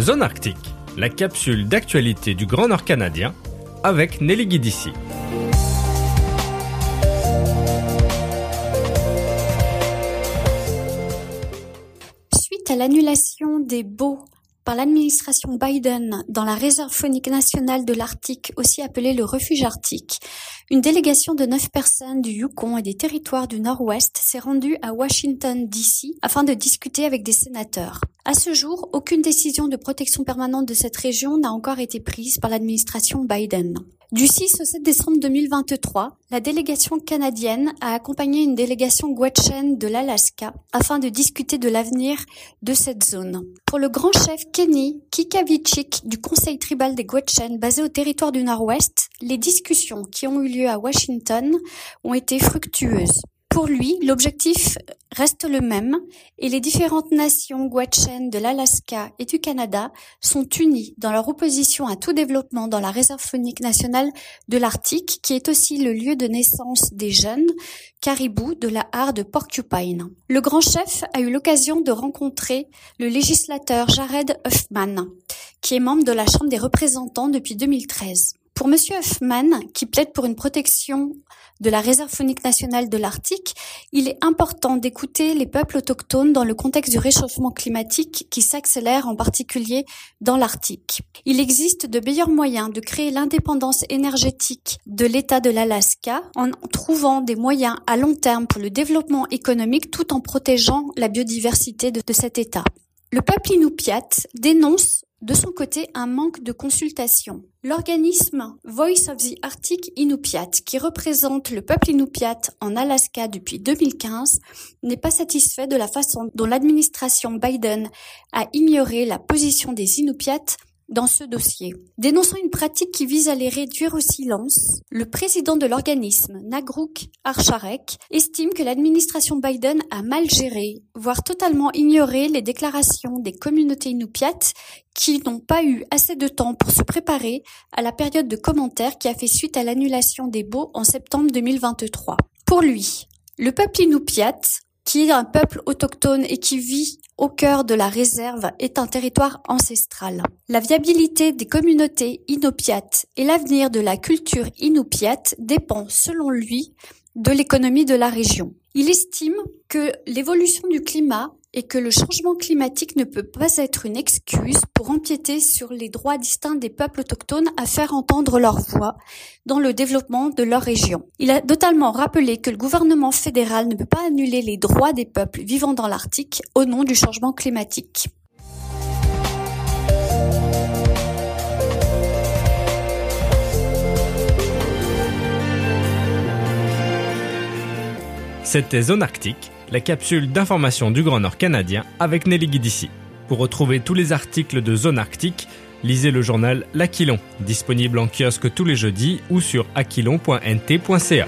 Zone Arctique, la capsule d'actualité du Grand Nord canadien avec Nelly Guidici. Suite à l'annulation des baux par l'administration Biden dans la réserve faunique nationale de l'Arctique, aussi appelée le refuge arctique, une délégation de neuf personnes du Yukon et des territoires du Nord-Ouest s'est rendue à Washington, D.C. afin de discuter avec des sénateurs. À ce jour, aucune décision de protection permanente de cette région n'a encore été prise par l'administration Biden. Du 6 au 7 décembre 2023, la délégation canadienne a accompagné une délégation Gwechen de l'Alaska afin de discuter de l'avenir de cette zone. Pour le grand chef Kenny Kikavichik du conseil tribal des Gwechen basé au territoire du Nord-Ouest, les discussions qui ont eu lieu à Washington ont été fructueuses. Pour lui, l'objectif reste le même et les différentes nations Gwechen de l'Alaska et du Canada sont unies dans leur opposition à tout développement dans la réserve faunique nationale de l'Arctique qui est aussi le lieu de naissance des jeunes caribous de la hare de Porcupine. Le grand chef a eu l'occasion de rencontrer le législateur Jared Huffman qui est membre de la Chambre des représentants depuis 2013. Pour Monsieur Huffman, qui plaide pour une protection de la réserve faunique nationale de l'Arctique, il est important d'écouter les peuples autochtones dans le contexte du réchauffement climatique qui s'accélère en particulier dans l'Arctique. Il existe de meilleurs moyens de créer l'indépendance énergétique de l'État de l'Alaska en trouvant des moyens à long terme pour le développement économique tout en protégeant la biodiversité de, de cet État. Le peuple Inupiat dénonce de son côté un manque de consultation. L'organisme Voice of the Arctic Inupiat, qui représente le peuple Inupiat en Alaska depuis 2015, n'est pas satisfait de la façon dont l'administration Biden a ignoré la position des Inupiats dans ce dossier. Dénonçant une pratique qui vise à les réduire au silence, le président de l'organisme, Nagruk Archarek, estime que l'administration Biden a mal géré, voire totalement ignoré les déclarations des communautés inupiates qui n'ont pas eu assez de temps pour se préparer à la période de commentaires qui a fait suite à l'annulation des baux en septembre 2023. Pour lui, le peuple inupiat qui est un peuple autochtone et qui vit au cœur de la réserve, est un territoire ancestral. La viabilité des communautés inupiates et l'avenir de la culture inupiate dépend, selon lui, de l'économie de la région. Il estime que l'évolution du climat et que le changement climatique ne peut pas être une excuse pour empiéter sur les droits distincts des peuples autochtones à faire entendre leur voix dans le développement de leur région. Il a totalement rappelé que le gouvernement fédéral ne peut pas annuler les droits des peuples vivant dans l'Arctique au nom du changement climatique. C'était Zone Arctique la capsule d'information du Grand Nord canadien avec Nelly Guidici. Pour retrouver tous les articles de Zone Arctique, lisez le journal L'Aquilon, disponible en kiosque tous les jeudis ou sur aquilon.nt.ca.